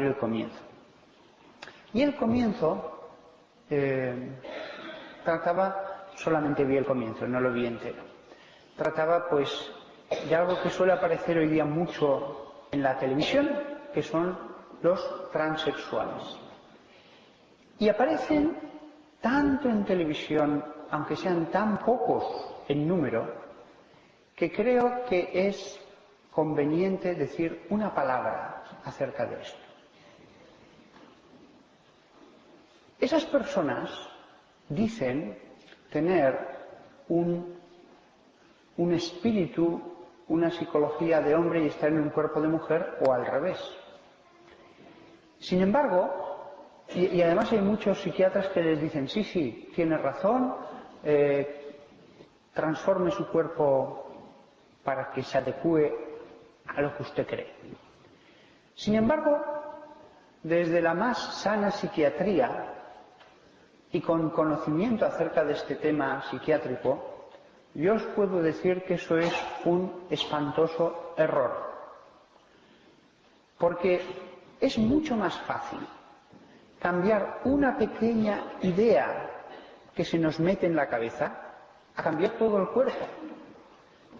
El comienzo. Y el comienzo eh, trataba, solamente vi el comienzo, no lo vi entero. Trataba pues de algo que suele aparecer hoy día mucho en la televisión, que son los transexuales. Y aparecen tanto en televisión, aunque sean tan pocos en número, que creo que es conveniente decir una palabra acerca de esto. Esas personas dicen tener un, un espíritu, una psicología de hombre y estar en un cuerpo de mujer o al revés. Sin embargo, y, además hay muchos psiquiatras que les dicen, sí, sí, tiene razón, eh, transforme su cuerpo para que se adecue a lo que usted cree. Sin embargo, desde la más sana psiquiatría y con conocimiento acerca de este tema psiquiátrico, yo os puedo decir que eso es un espantoso error. Porque es mucho más fácil cambiar una pequeña idea que se nos mete en la cabeza a cambiar todo el cuerpo.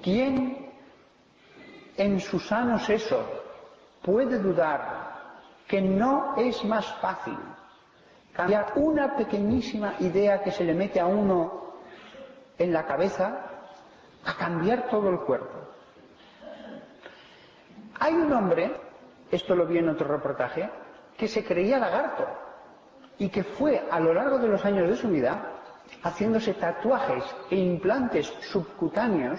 ¿Quién en su sano seso puede dudar que no es más fácil cambiar una pequeñísima idea que se le mete a uno en la cabeza a cambiar todo el cuerpo? Hay un hombre, esto lo vi en otro reportaje, que se creía lagarto y que fue a lo largo de los años de su vida haciéndose tatuajes e implantes subcutáneos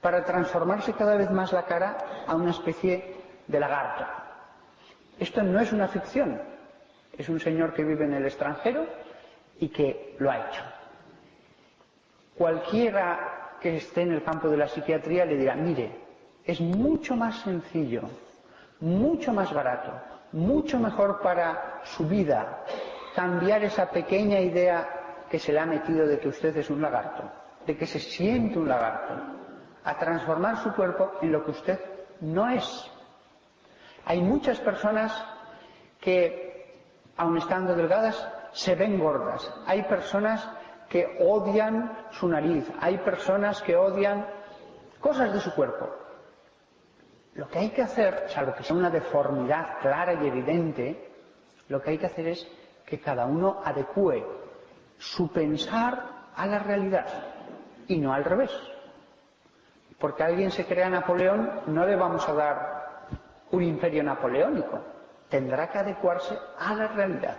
para transformarse cada vez más la cara a una especie de lagarto. Esto no es una ficción, es un señor que vive en el extranjero y que lo ha hecho. Cualquiera que esté en el campo de la psiquiatría le dirá, mire, es mucho más sencillo, mucho más barato, mucho mejor para su vida cambiar esa pequeña idea que se le ha metido de que usted es un lagarto, de que se siente un lagarto, a transformar su cuerpo en lo que usted no es. Hay muchas personas que, aun estando delgadas, se ven gordas. Hay personas que odian su nariz. Hay personas que odian cosas de su cuerpo. Lo que hay que hacer, salvo que sea una deformidad clara y evidente, lo que hay que hacer es que cada uno adecue su pensar a la realidad y no al revés. Porque alguien se crea Napoleón, no le vamos a dar un imperio napoleónico. Tendrá que adecuarse a la realidad.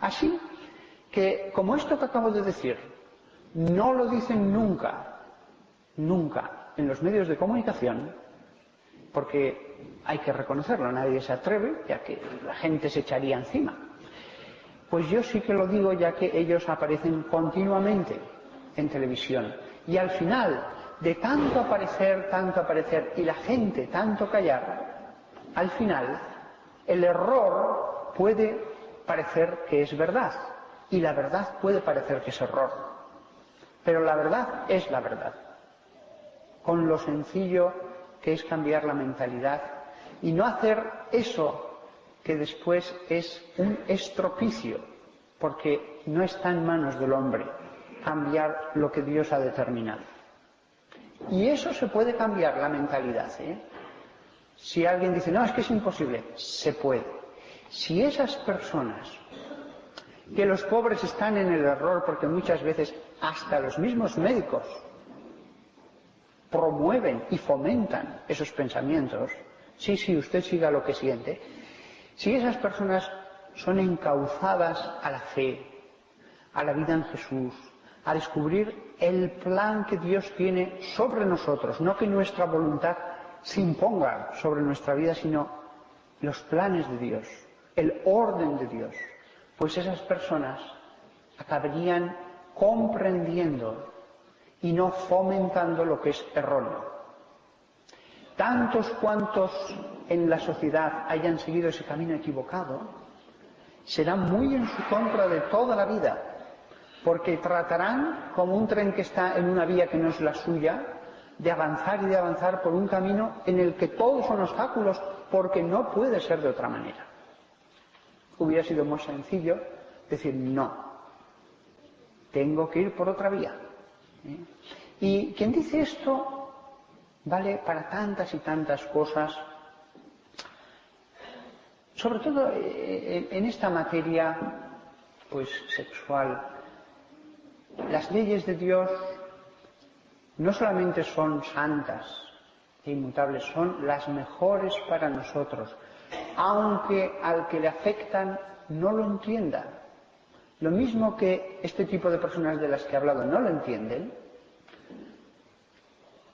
Así que, como esto que acabo de decir, no lo dicen nunca, nunca en los medios de comunicación, porque hay que reconocerlo, nadie se atreve, ya que la gente se echaría encima. Pues yo sí que lo digo ya que ellos aparecen continuamente en televisión. Y al final, de tanto aparecer, tanto aparecer, y la gente tanto callar, al final el error puede parecer que es verdad. Y la verdad puede parecer que es error. Pero la verdad es la verdad. Con lo sencillo que es cambiar la mentalidad y no hacer eso que después es un estropicio, porque no está en manos del hombre cambiar lo que Dios ha determinado. Y eso se puede cambiar, la mentalidad. ¿eh? Si alguien dice, no, es que es imposible, se puede. Si esas personas, que los pobres están en el error, porque muchas veces hasta los mismos médicos promueven y fomentan esos pensamientos, sí, sí, usted siga lo que siente, si esas personas son encauzadas a la fe, a la vida en Jesús, a descubrir el plan que Dios tiene sobre nosotros, no que nuestra voluntad se imponga sobre nuestra vida, sino los planes de Dios, el orden de Dios, pues esas personas acabarían comprendiendo y no fomentando lo que es erróneo. Tantos cuantos en la sociedad hayan seguido ese camino equivocado, serán muy en su contra de toda la vida, porque tratarán como un tren que está en una vía que no es la suya, de avanzar y de avanzar por un camino en el que todos son obstáculos, porque no puede ser de otra manera. Hubiera sido muy sencillo decir no, tengo que ir por otra vía. ¿eh? Y quien dice esto vale para tantas y tantas cosas, sobre todo eh, en esta materia pues sexual. Las leyes de Dios no solamente son santas e inmutables, son las mejores para nosotros, aunque al que le afectan no lo entienda. Lo mismo que este tipo de personas de las que he hablado no lo entienden,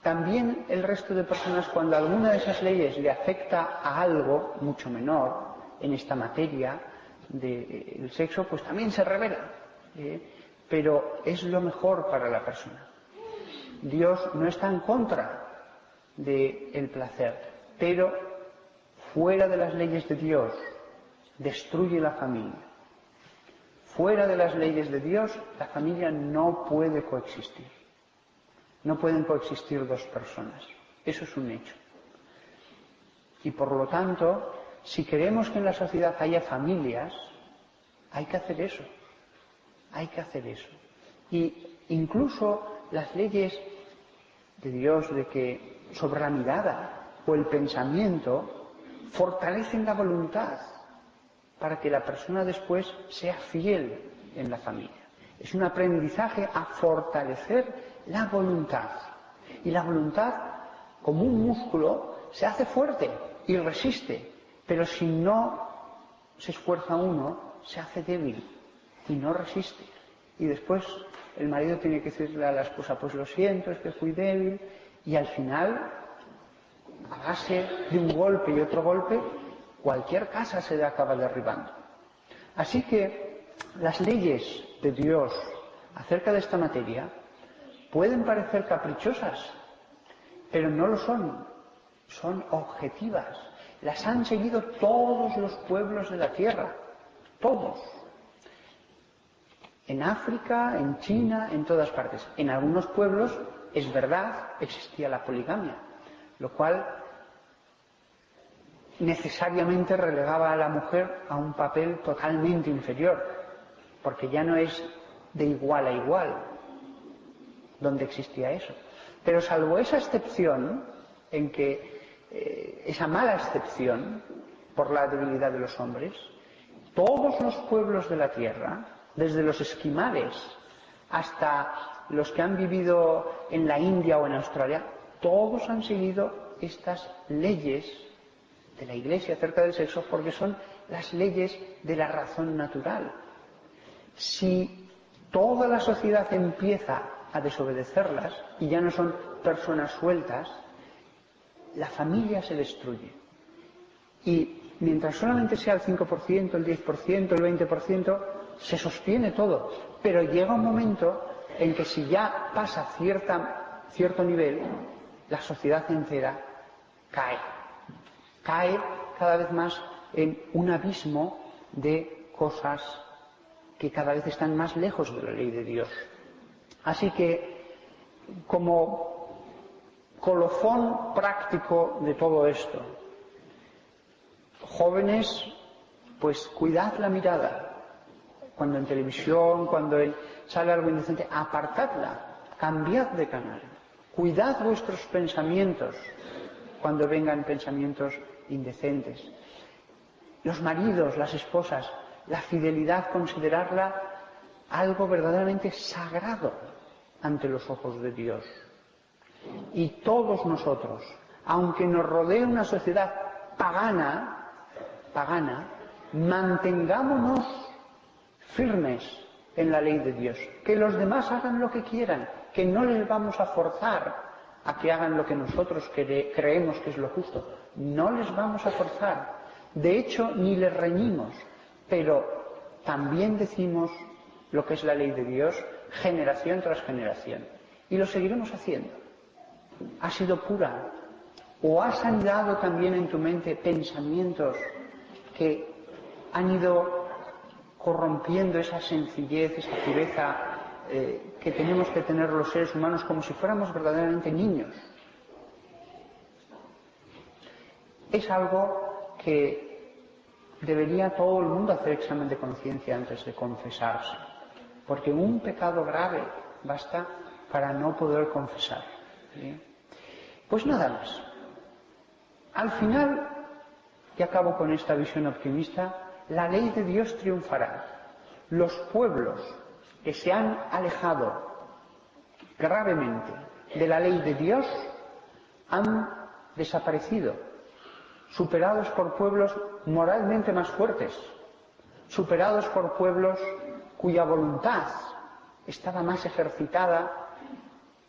también el resto de personas cuando alguna de esas leyes le afecta a algo mucho menor en esta materia del sexo, pues también se revela. ¿eh? Pero es lo mejor para la persona. Dios no está en contra del placer, pero fuera de las leyes de Dios destruye la familia. Fuera de las leyes de Dios, la familia no puede coexistir. No pueden coexistir dos personas. Eso es un hecho. Y por lo tanto, si queremos que en la sociedad haya familias, hay que hacer eso. Hay que hacer eso. Y incluso las leyes de Dios de que sobre la mirada o el pensamiento fortalecen la voluntad para que la persona después sea fiel en la familia. Es un aprendizaje a fortalecer la voluntad. Y la voluntad, como un músculo, se hace fuerte y resiste. Pero si no se esfuerza uno, se hace débil y no resiste. Y después el marido tiene que decirle a la esposa, pues lo siento, es que fui débil. Y al final, a base de un golpe y otro golpe, cualquier casa se le acaba derribando. Así que las leyes de Dios acerca de esta materia pueden parecer caprichosas, pero no lo son, son objetivas. Las han seguido todos los pueblos de la tierra, todos. En África, en China, en todas partes. En algunos pueblos, es verdad, existía la poligamia, lo cual necesariamente relegaba a la mujer a un papel totalmente inferior, porque ya no es de igual a igual, donde existía eso. Pero salvo esa excepción, en que eh, esa mala excepción por la debilidad de los hombres, todos los pueblos de la tierra, desde los esquimales hasta los que han vivido en la India o en Australia, todos han seguido estas leyes de la Iglesia acerca del sexo porque son las leyes de la razón natural. Si toda la sociedad empieza a desobedecerlas y ya no son personas sueltas, la familia se destruye. Y mientras solamente sea el 5%, el 10%, el 20%, se sostiene todo. Pero llega un momento en que si ya pasa cierta, cierto nivel, la sociedad entera cae. Cae cada vez más en un abismo de cosas que cada vez están más lejos de la ley de Dios. Así que, como colofón práctico de todo esto, jóvenes, pues cuidad la mirada. Cuando en televisión, cuando sale algo indecente, apartadla, cambiad de canal. Cuidad vuestros pensamientos cuando vengan pensamientos indecentes. Los maridos, las esposas, la fidelidad, considerarla algo verdaderamente sagrado ante los ojos de Dios. Y todos nosotros, aunque nos rodee una sociedad pagana, pagana, mantengámonos firmes en la ley de Dios. Que los demás hagan lo que quieran, que no les vamos a forzar a que hagan lo que nosotros creemos que es lo justo. No les vamos a forzar, De hecho, ni le reñimos, pero también decimos lo que es la ley de Dios generación tras generación. Y lo seguiremos haciendo. Ha sido pura. ¿O has anidado también en tu mente pensamientos que han ido corrompiendo esa sencillez, esa pureza eh, que tenemos que tener los seres humanos como si fuéramos verdaderamente niños? Es algo que debería todo el mundo hacer examen de conciencia antes de confesarse, porque un pecado grave basta para no poder confesar. Pues nada más. Al final, y acabo con esta visión optimista, la ley de Dios triunfará. Los pueblos que se han alejado gravemente de la ley de Dios han desaparecido, superados por pueblos moralmente más fuertes, superados por pueblos cuya voluntad estaba más ejercitada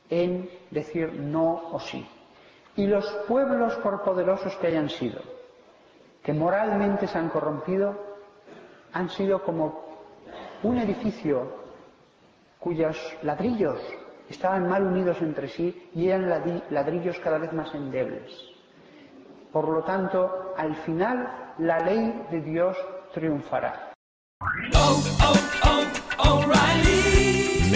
en decir no o sí. Y los pueblos, por poderosos que hayan sido, que moralmente se han corrompido, han sido como un edificio cuyos ladrillos estaban mal unidos entre sí y eran ladrillos cada vez más endebles. Por lo tanto, al final la ley de Dios triunfará. Oh, oh.